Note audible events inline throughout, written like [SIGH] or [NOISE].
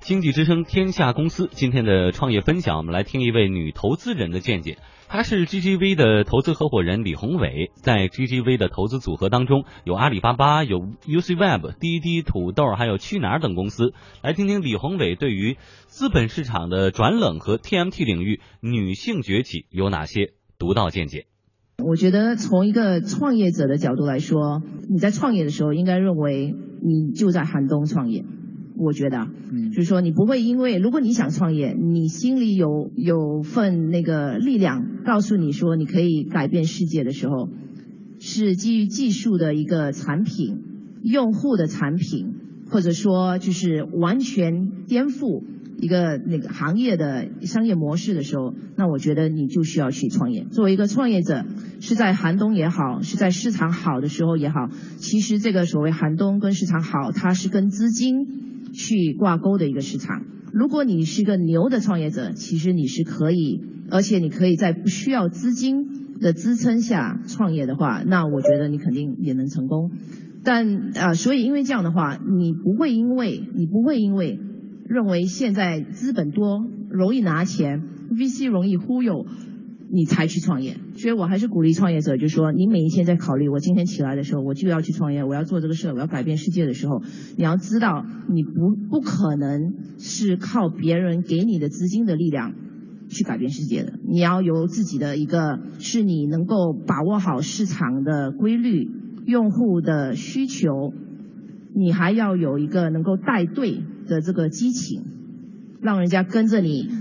经济之声天下公司今天的创业分享，我们来听一位女投资人的见解。她是 GGV 的投资合伙人李宏伟，在 GGV 的投资组合当中有阿里巴巴、有 UCWeb、滴滴、土豆，还有去哪儿等公司。来听听李宏伟对于资本市场的转冷和 TMT 领域女性崛起有哪些独到见解。我觉得从一个创业者的角度来说，你在创业的时候应该认为你就在寒冬创业。我觉得，嗯，就是说你不会因为如果你想创业，你心里有有份那个力量告诉你说你可以改变世界的时候，是基于技术的一个产品、用户的产品，或者说就是完全颠覆一个那个行业的商业模式的时候，那我觉得你就需要去创业。作为一个创业者，是在寒冬也好，是在市场好的时候也好，其实这个所谓寒冬跟市场好，它是跟资金。去挂钩的一个市场。如果你是一个牛的创业者，其实你是可以，而且你可以在不需要资金的支撑下创业的话，那我觉得你肯定也能成功。但啊，所以因为这样的话，你不会因为你不会因为认为现在资本多容易拿钱，VC 容易忽悠。你才去创业，所以我还是鼓励创业者，就说，你每一天在考虑，我今天起来的时候，我就要去创业，我要做这个事，我要改变世界的时候，你要知道，你不不可能是靠别人给你的资金的力量去改变世界的，你要有自己的一个，是你能够把握好市场的规律、用户的需求，你还要有一个能够带队的这个激情，让人家跟着你。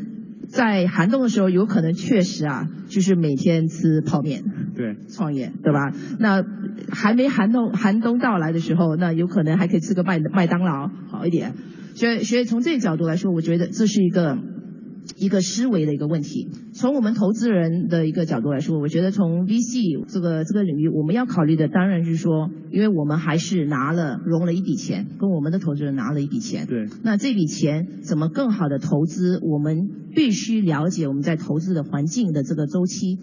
在寒冬的时候，有可能确实啊，就是每天吃泡面，对，创业，对吧？那还没寒冬寒冬到来的时候，那有可能还可以吃个麦麦当劳好一点。所以，所以从这个角度来说，我觉得这是一个。一个思维的一个问题。从我们投资人的一个角度来说，我觉得从 VC 这个这个领域，我们要考虑的当然是说，因为我们还是拿了融了一笔钱，跟我们的投资人拿了一笔钱。对。那这笔钱怎么更好的投资？我们必须了解我们在投资的环境的这个周期。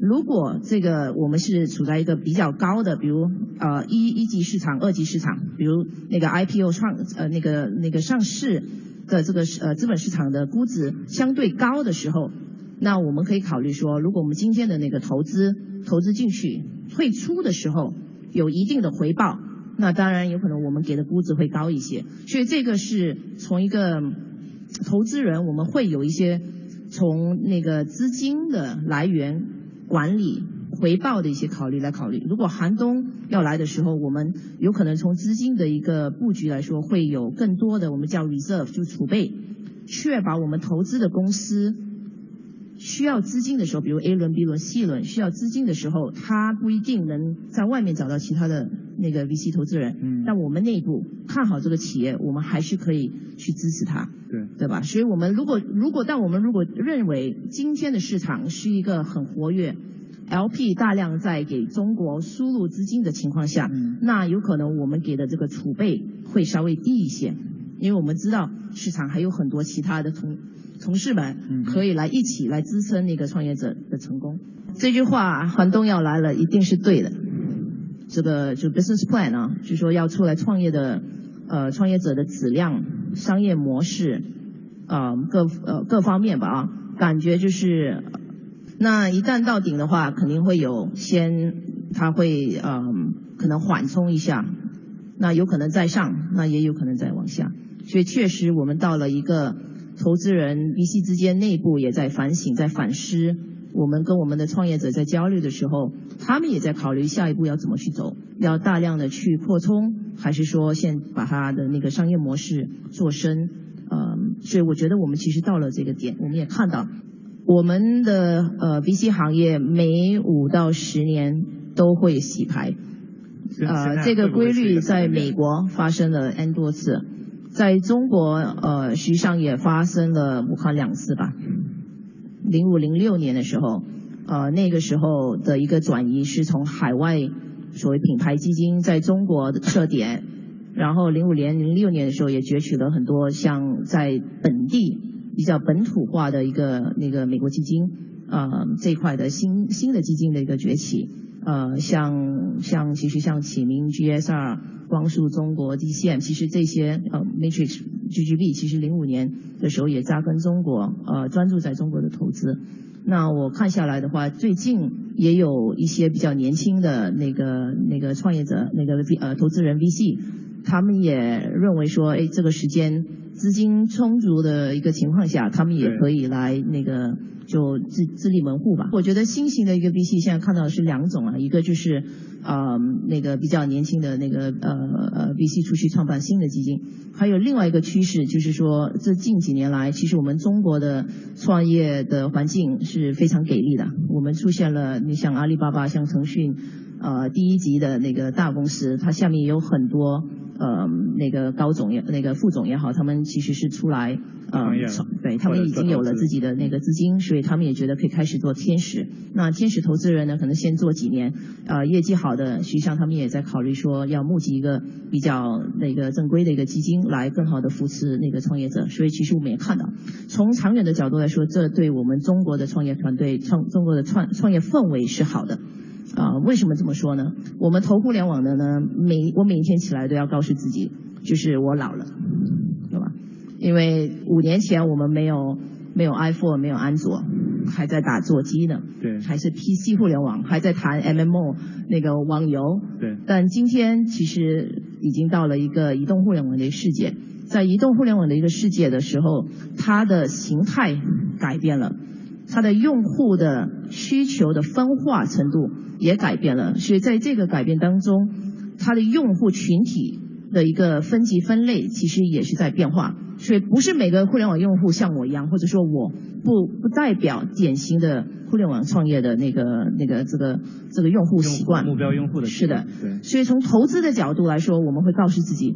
如果这个我们是处在一个比较高的，比如呃一一级市场、二级市场，比如那个 IPO 创呃那个那个上市。的这个呃资本市场的估值相对高的时候，那我们可以考虑说，如果我们今天的那个投资投资进去，退出的时候有一定的回报，那当然有可能我们给的估值会高一些。所以这个是从一个投资人，我们会有一些从那个资金的来源管理。回报的一些考虑来考虑，如果寒冬要来的时候，我们有可能从资金的一个布局来说，会有更多的我们叫 reserve 就储备，确保我们投资的公司需要资金的时候，比如 A 轮、B 轮、C 轮需要资金的时候，它不一定能在外面找到其他的那个 VC 投资人，嗯，但我们内部看好这个企业，我们还是可以去支持它，对，对吧？所以我们如果如果但我们如果认为今天的市场是一个很活跃。LP 大量在给中国输入资金的情况下，那有可能我们给的这个储备会稍微低一些，因为我们知道市场还有很多其他的同同事们可以来一起来支撑那个创业者的成功。这句话寒冬要来了，一定是对的。这个就 business plan 啊，就说要出来创业的呃创业者的质量、商业模式啊各呃各方面吧啊，感觉就是。那一旦到顶的话，肯定会有先，它会嗯可能缓冲一下，那有可能再上，那也有可能再往下。所以确实，我们到了一个投资人 VC 之间内部也在反省，在反思。我们跟我们的创业者在焦虑的时候，他们也在考虑下一步要怎么去走，要大量的去扩充，还是说先把它的那个商业模式做深？嗯，所以我觉得我们其实到了这个点，我们也看到。我们的呃 VC 行业每五到十年都会洗牌，呃，这个规律在美国发生了 N 多次，在中国呃实际上也发生了我看两次吧。零五零六年的时候，呃那个时候的一个转移是从海外所谓品牌基金在中国的设点，然后零五年零六年的时候也攫取了很多像在本地。比较本土化的一个那个美国基金，呃，这一块的新新的基金的一个崛起，呃，像像其实像启明 GSR、光速中国 DCM，其实这些呃 Matrix GGB 其实零五年的时候也扎根中国，呃，专注在中国的投资。那我看下来的话，最近也有一些比较年轻的那个那个创业者，那个呃投资人 VC，他们也认为说，哎，这个时间资金充足的一个情况下，他们也可以来那个。就自自立门户吧。我觉得新型的一个 VC 现在看到的是两种啊，一个就是啊那个比较年轻的那个呃呃 VC 出去创办新的基金，还有另外一个趋势就是说，这近几年来，其实我们中国的创业的环境是非常给力的。我们出现了你像阿里巴巴、像腾讯，呃第一级的那个大公司，它下面有很多。呃，那个高总也，那个副总也好，他们其实是出来呃，对他们已经有了自己的那个资金，所以他们也觉得可以开始做天使。那天使投资人呢，可能先做几年，呃，业绩好的，实际上他们也在考虑说要募集一个比较那个正规的一个基金，来更好的扶持那个创业者。所以其实我们也看到，从长远的角度来说，这对我们中国的创业团队、创中国的创创业氛围是好的。啊，为什么这么说呢？我们投互联网的呢，每我每一天起来都要告诉自己，就是我老了，对吧？因为五年前我们没有没有 iPhone，没有安卓，还在打座机呢，对，还是 PC 互联网，还在谈 MMO 那个网游，对。但今天其实已经到了一个移动互联网的世界，在移动互联网的一个世界的时候，它的形态改变了。它的用户的需求的分化程度也改变了，所以在这个改变当中，它的用户群体的一个分级分类其实也是在变化。所以不是每个互联网用户像我一样，或者说我不不代表典型的互联网创业的那个那个这个这个用户习惯。目标用户的是的，对。所以从投资的角度来说，我们会告诉自己，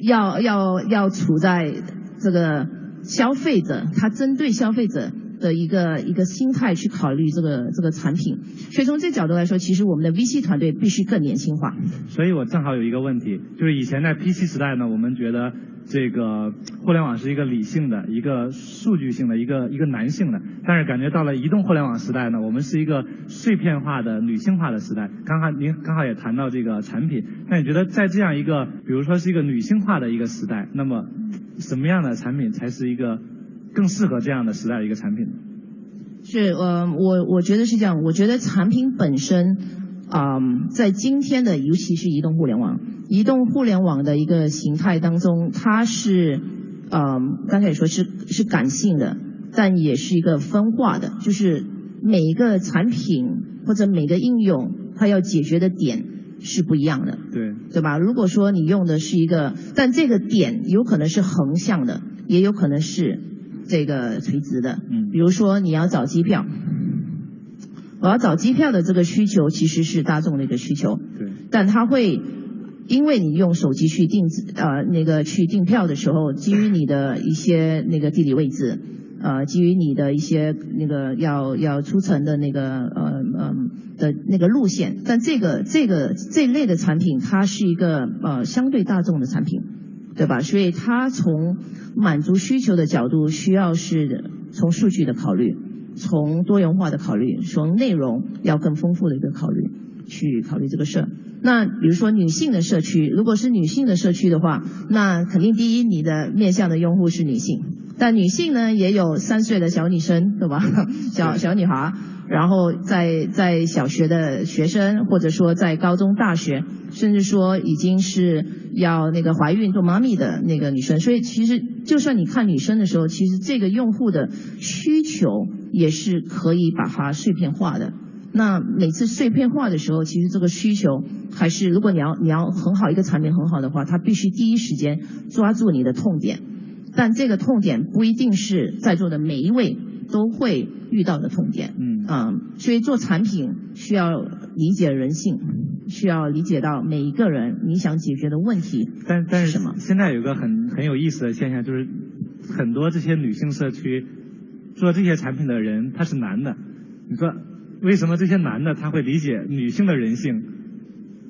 要要要处在这个消费者，他针对消费者。的一个一个心态去考虑这个这个产品，所以从这角度来说，其实我们的 VC 团队必须更年轻化。所以我正好有一个问题，就是以前在 PC 时代呢，我们觉得这个互联网是一个理性的、一个数据性的、一个一个男性的，但是感觉到了移动互联网时代呢，我们是一个碎片化的、女性化的时代。刚刚您刚好也谈到这个产品，那你觉得在这样一个，比如说是一个女性化的一个时代，那么什么样的产品才是一个？更适合这样的时代的一个产品，是呃，我我觉得是这样。我觉得产品本身啊，在今天的尤其是移动互联网，移动互联网的一个形态当中，它是呃，刚才也说是是感性的，但也是一个分化的，就是每一个产品或者每个应用，它要解决的点是不一样的，对对吧？如果说你用的是一个，但这个点有可能是横向的，也有可能是。这个垂直的，嗯，比如说你要找机票，我要找机票的这个需求其实是大众的一个需求，对，但它会因为你用手机去订呃那个去订票的时候，基于你的一些那个地理位置，呃，基于你的一些那个要要出城的那个呃呃的那个路线，但这个这个这类的产品，它是一个呃相对大众的产品。对吧？所以它从满足需求的角度，需要是从数据的考虑，从多元化的考虑，从内容要更丰富的一个考虑去考虑这个事儿。那比如说女性的社区，如果是女性的社区的话，那肯定第一，你的面向的用户是女性，但女性呢也有三岁的小女生，对吧？[LAUGHS] 小小女孩。然后在在小学的学生，或者说在高中、大学，甚至说已经是要那个怀孕做妈咪的那个女生，所以其实就算你看女生的时候，其实这个用户的需求也是可以把它碎片化的。那每次碎片化的时候，其实这个需求还是，如果你要你要很好一个产品很好的话，它必须第一时间抓住你的痛点，但这个痛点不一定是在座的每一位都会遇到的痛点。嗯。啊，所以做产品需要理解人性，需要理解到每一个人你想解决的问题。但但是什么？现在有个很很有意思的现象，就是很多这些女性社区做这些产品的人他是男的。你说为什么这些男的他会理解女性的人性，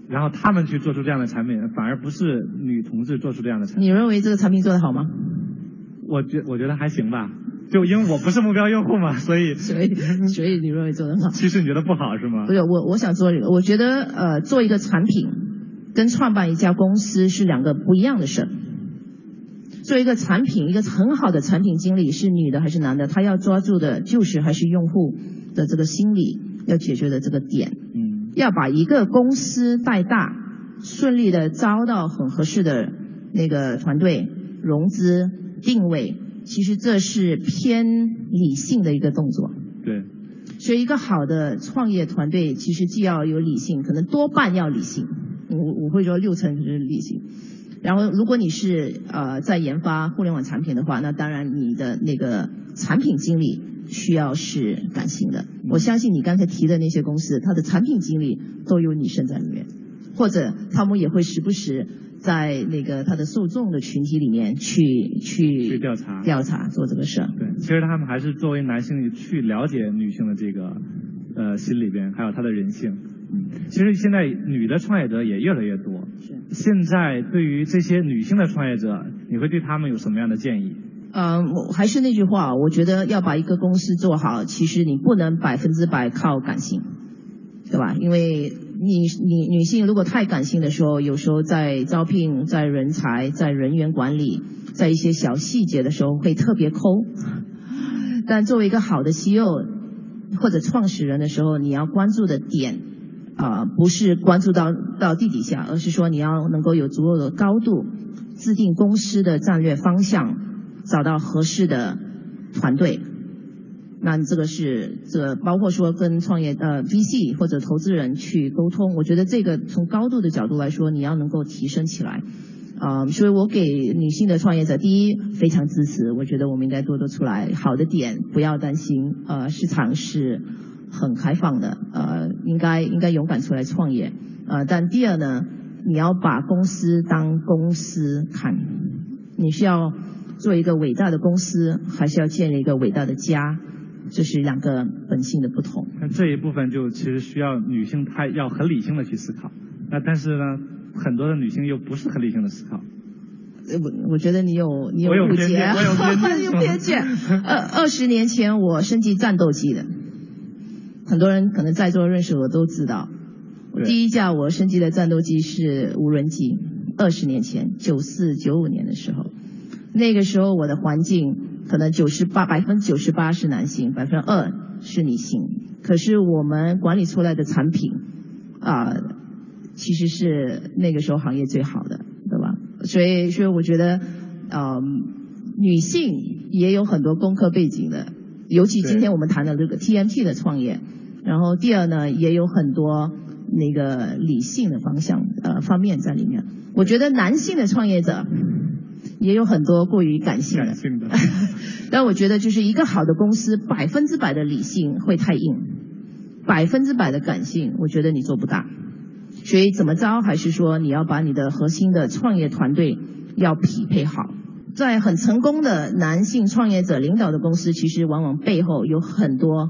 然后他们去做出这样的产品，反而不是女同志做出这样的产品？你认为这个产品做得好吗？我觉我觉得还行吧。就因为我不是目标用户嘛，[LAUGHS] 所以所以 [LAUGHS] 所以你认为做得好？其实你觉得不好是吗？不是我我想说，我觉得呃做一个产品跟创办一家公司是两个不一样的事儿。做一个产品，一个很好的产品经理是女的还是男的？他要抓住的就是还是用户的这个心理要解决的这个点。嗯，要把一个公司带大，顺利的招到很合适的那个团队，融资定位，其实这是偏理性的一个动作。对。所以一个好的创业团队，其实既要有理性，可能多半要理性。我我会说六成是理性。然后，如果你是呃在研发互联网产品的话，那当然你的那个产品经理需要是感性的。我相信你刚才提的那些公司，它的产品经理都有女生在里面，或者他们也会时不时在那个他的受众的群体里面去去去调查调查做这个事儿。对，其实他们还是作为男性去了解女性的这个呃心里边，还有她的人性。嗯，其实现在女的创业者也越来越多。是。现在对于这些女性的创业者，你会对他们有什么样的建议？嗯，我还是那句话，我觉得要把一个公司做好，其实你不能百分之百靠感性，对吧？因为你你女性如果太感性的时候，有时候在招聘、在人才、在人员管理、在一些小细节的时候会特别抠。但作为一个好的 CEO 或者创始人的时候，你要关注的点。啊，不是关注到到地底下，而是说你要能够有足够的高度，制定公司的战略方向，找到合适的团队。那这个是这包括说跟创业呃 VC 或者投资人去沟通，我觉得这个从高度的角度来说，你要能够提升起来。啊，所以我给女性的创业者，第一非常支持，我觉得我们应该多多出来，好的点不要担心，呃，市场是。很开放的，呃，应该应该勇敢出来创业，呃，但第二呢，你要把公司当公司看，你是要做一个伟大的公司，还是要建立一个伟大的家，这是两个本性的不同。那这一部分就其实需要女性她要很理性的去思考，那但是呢，很多的女性又不是很理性的思考。我我觉得你有你有误解，我 [LAUGHS] 有偏见。二二十年前我升级战斗机的。很多人可能在座认识我都知道，第一架我升级的战斗机是无人机，二十年前，九四九五年的时候，那个时候我的环境可能九十八百分之九十八是男性，百分之二是女性，可是我们管理出来的产品啊，其实是那个时候行业最好的，对吧？所以，所以我觉得，呃，女性也有很多工科背景的。尤其今天我们谈的这个 TMT 的创业，然后第二呢，也有很多那个理性的方向呃方面在里面。我觉得男性的创业者也有很多过于感性的。感性的。[LAUGHS] 但我觉得就是一个好的公司，百分之百的理性会太硬，百分之百的感性，我觉得你做不大。所以怎么着，还是说你要把你的核心的创业团队要匹配好。在很成功的男性创业者领导的公司，其实往往背后有很多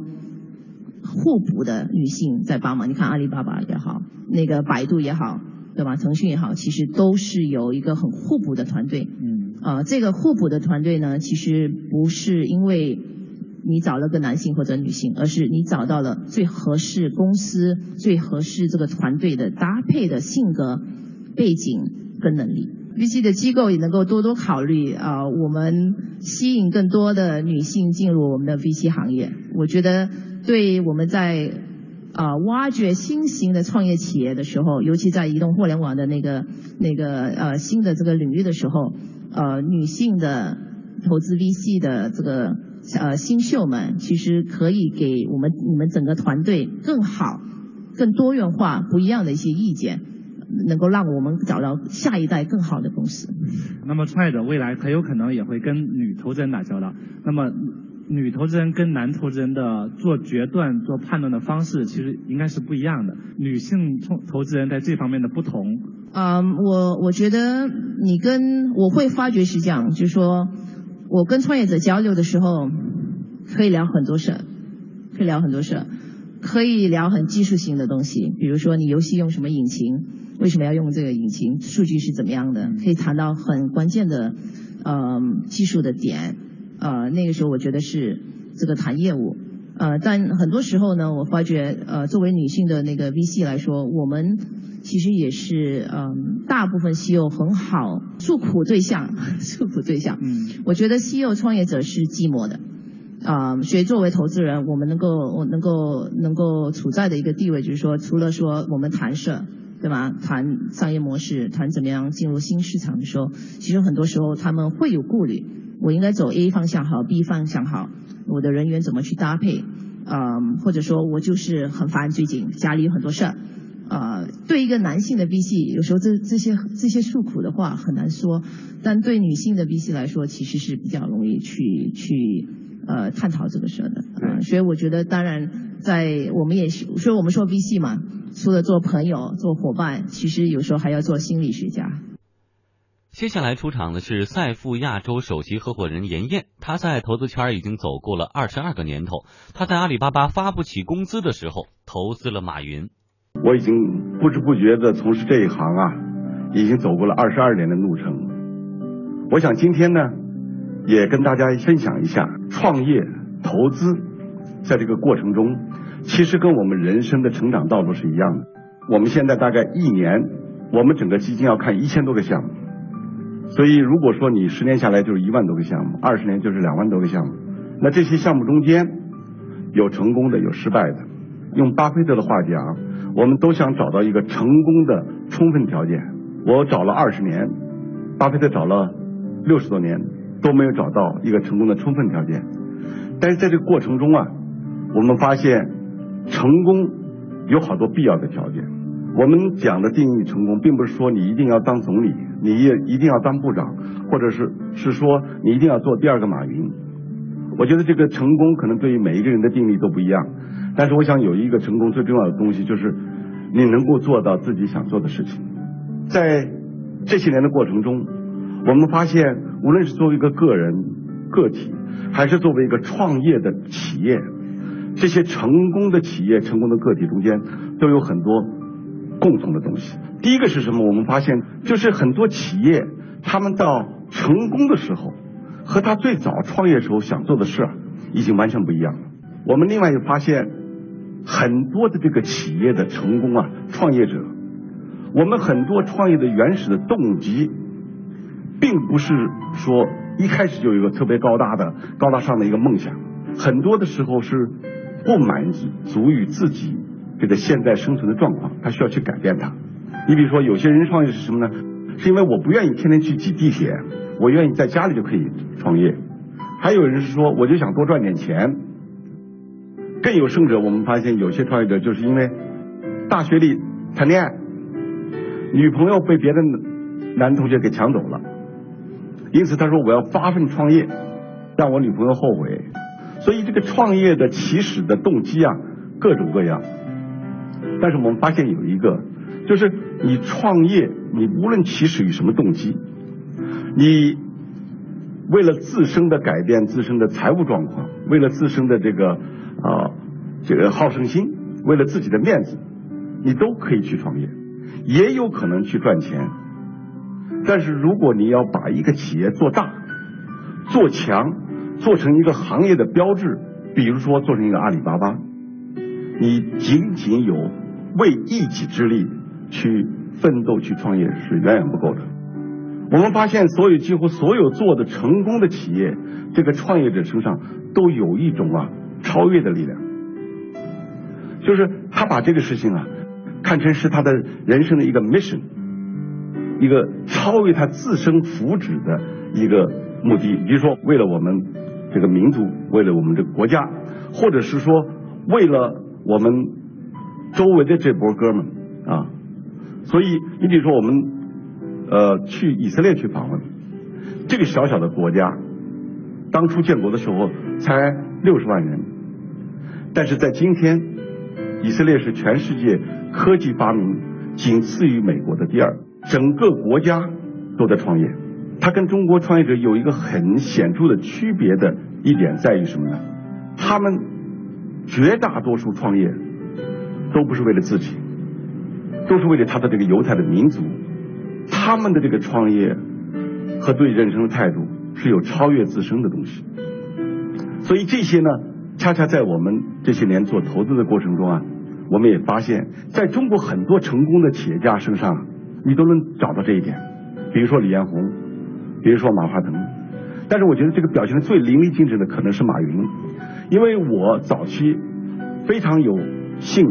互补的女性在帮忙。你看阿里巴巴也好，那个百度也好，对吧？腾讯也好，其实都是有一个很互补的团队。嗯。啊，这个互补的团队呢，其实不是因为你找了个男性或者女性，而是你找到了最合适公司、最合适这个团队的搭配的性格、背景跟能力。VC 的机构也能够多多考虑啊，我们吸引更多的女性进入我们的 VC 行业。我觉得对我们在啊挖掘新型的创业企业的时候，尤其在移动互联网的那个那个呃新的这个领域的时候，呃女性的投资 VC 的这个呃新秀们，其实可以给我们你们整个团队更好、更多元化、不一样的一些意见。能够让我们找到下一代更好的公司。那么创业者未来很有可能也会跟女投资人打交道。那么女投资人跟男投资人的做决断、做判断的方式其实应该是不一样的。女性投投资人在这方面的不同。嗯，我我觉得你跟我会发觉是这样，就是说我跟创业者交流的时候，可以聊很多事儿，可以聊很多事儿，可以聊很技术性的东西，比如说你游戏用什么引擎。为什么要用这个引擎？数据是怎么样的？可以谈到很关键的，嗯，技术的点，呃，那个时候我觉得是这个谈业务。呃，但很多时候呢，我发觉，呃，作为女性的那个 VC 来说，我们其实也是，嗯，大部分西柚很好诉苦对象，[LAUGHS] 诉苦对象。嗯，我觉得西柚创业者是寂寞的，啊，所以作为投资人，我们能够，我能够，能够处在的一个地位，就是说，除了说我们谈事，对吧？谈商业模式，谈怎么样进入新市场的时候，其实很多时候他们会有顾虑，我应该走 A 方向好，B 方向好。我的人员怎么去搭配？嗯，或者说我就是很烦，最近家里有很多事儿。呃，对一个男性的 BC，有时候这这些这些诉苦的话很难说，但对女性的 BC 来说，其实是比较容易去去呃探讨这个事的。嗯，所以我觉得，当然在我们也是，所以我们说 BC 嘛，除了做朋友、做伙伴，其实有时候还要做心理学家。接下来出场的是赛富亚洲首席合伙人严燕，他在投资圈已经走过了二十二个年头。他在阿里巴巴发不起工资的时候，投资了马云。我已经不知不觉的从事这一行啊，已经走过了二十二年的路程。我想今天呢，也跟大家分享一下创业投资，在这个过程中，其实跟我们人生的成长道路是一样的。我们现在大概一年，我们整个基金要看一千多个项目。所以，如果说你十年下来就是一万多个项目，二十年就是两万多个项目，那这些项目中间有成功的，有失败的。用巴菲特的话讲，我们都想找到一个成功的充分条件。我找了二十年，巴菲特找了六十多年，都没有找到一个成功的充分条件。但是在这个过程中啊，我们发现成功有好多必要的条件。我们讲的定义成功，并不是说你一定要当总理，你也一定要当部长，或者是是说你一定要做第二个马云。我觉得这个成功可能对于每一个人的定义都不一样，但是我想有一个成功最重要的东西，就是你能够做到自己想做的事情。在这些年的过程中，我们发现，无论是作为一个个人、个体，还是作为一个创业的企业，这些成功的企业、成功的个体中间，都有很多。共同的东西，第一个是什么？我们发现，就是很多企业，他们到成功的时候，和他最早创业时候想做的事，已经完全不一样了。我们另外也发现，很多的这个企业的成功啊，创业者，我们很多创业的原始的动机，并不是说一开始就有一个特别高大的、高大上的一个梦想，很多的时候是不满足于自己。这个现在生存的状况，他需要去改变它。你比如说，有些人创业是什么呢？是因为我不愿意天天去挤地铁，我愿意在家里就可以创业。还有人是说，我就想多赚点钱。更有甚者，我们发现有些创业者就是因为大学里谈恋爱，女朋友被别的男同学给抢走了，因此他说我要发奋创业，让我女朋友后悔。所以这个创业的起始的动机啊，各种各样。但是我们发现有一个，就是你创业，你无论起始于什么动机，你为了自身的改变自身的财务状况，为了自身的这个啊这个好胜心，为了自己的面子，你都可以去创业，也有可能去赚钱。但是如果你要把一个企业做大、做强，做成一个行业的标志，比如说做成一个阿里巴巴，你仅仅有。为一己之力去奋斗去创业是远远不够的。我们发现，所有几乎所有做的成功的企业，这个创业者身上都有一种啊超越的力量，就是他把这个事情啊看成是他的人生的一个 mission，一个超越他自身福祉的一个目的。比如说，为了我们这个民族，为了我们这个国家，或者是说为了我们。周围的这波哥们啊，所以你比如说我们呃去以色列去访问，这个小小的国家，当初建国的时候才六十万人，但是在今天，以色列是全世界科技发明仅次于美国的第二，整个国家都在创业，它跟中国创业者有一个很显著的区别的一点在于什么呢？他们绝大多数创业。都不是为了自己，都是为了他的这个犹太的民族。他们的这个创业和对人生的态度是有超越自身的东西。所以这些呢，恰恰在我们这些年做投资的过程中啊，我们也发现，在中国很多成功的企业家身上，你都能找到这一点。比如说李彦宏，比如说马化腾，但是我觉得这个表现的最淋漓尽致的可能是马云，因为我早期非常有幸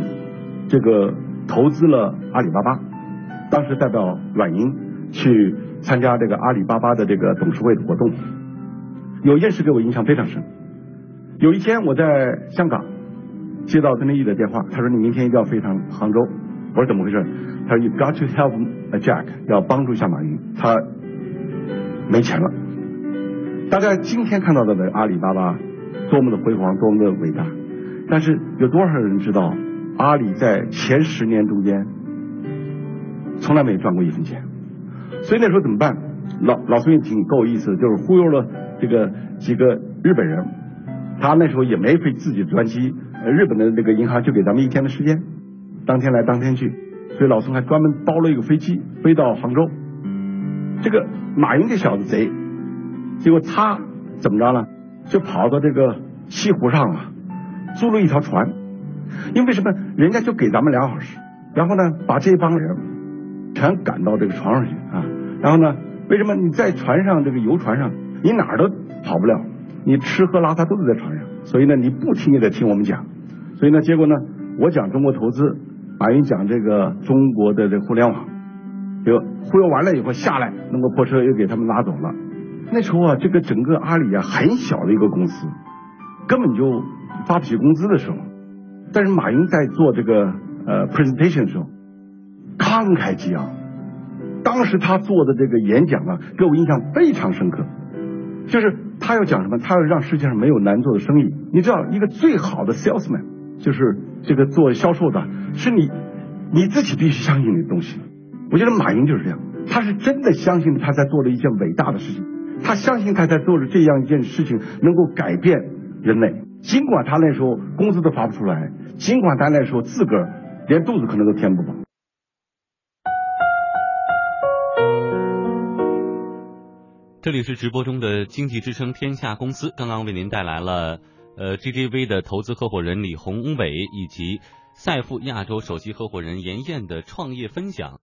这个投资了阿里巴巴，当时代表软银去参加这个阿里巴巴的这个董事会的活动，有一件事给我印象非常深。有一天我在香港接到曾天毅的电话，他说你明天一定要飞趟杭州，我说怎么回事？他说 You got to help Jack，要帮助一下马云，他没钱了。大家今天看到的阿里巴巴多么的辉煌，多么的伟大，但是有多少人知道阿里在前十年中间从来没赚过一分钱？所以那时候怎么办？老老孙也挺够意思，就是忽悠了这个几个日本人，他那时候也没飞自己的专机，日本的那个银行就给咱们一天的时间，当天来当天去。所以老孙还专门包了一个飞机飞到杭州。这个马云这小子贼，结果他怎么着呢？就跑到这个西湖上啊，租了一条船。因为什么？人家就给咱们俩小时，然后呢，把这帮人全赶到这个船上去啊。然后呢，为什么你在船上这个游船上，你哪儿都跑不了，你吃喝拉撒都是在船上。所以呢，你不听也得听我们讲。所以呢，结果呢，我讲中国投资。马云讲这个中国的这互联网，就忽悠完了以后下来，弄个破车又给他们拉走了。那时候啊，这个整个阿里啊很小的一个公司，根本就发不起工资的时候。但是马云在做这个呃 presentation 的时候，慷慨激昂。当时他做的这个演讲啊，给我印象非常深刻。就是他要讲什么？他要让世界上没有难做的生意。你知道，一个最好的 salesman 就是这个做销售的。是你你自己必须相信你的东西。我觉得马云就是这样，他是真的相信他在做了一件伟大的事情，他相信他在做了这样一件事情能够改变人类。尽管他那时候工资都发不出来，尽管他那时候自个儿连肚子可能都填不饱。这里是直播中的经济之声天下公司，刚刚为您带来了呃 GGV 的投资合伙人李宏伟以及。赛富亚洲首席合伙人严燕的创业分享。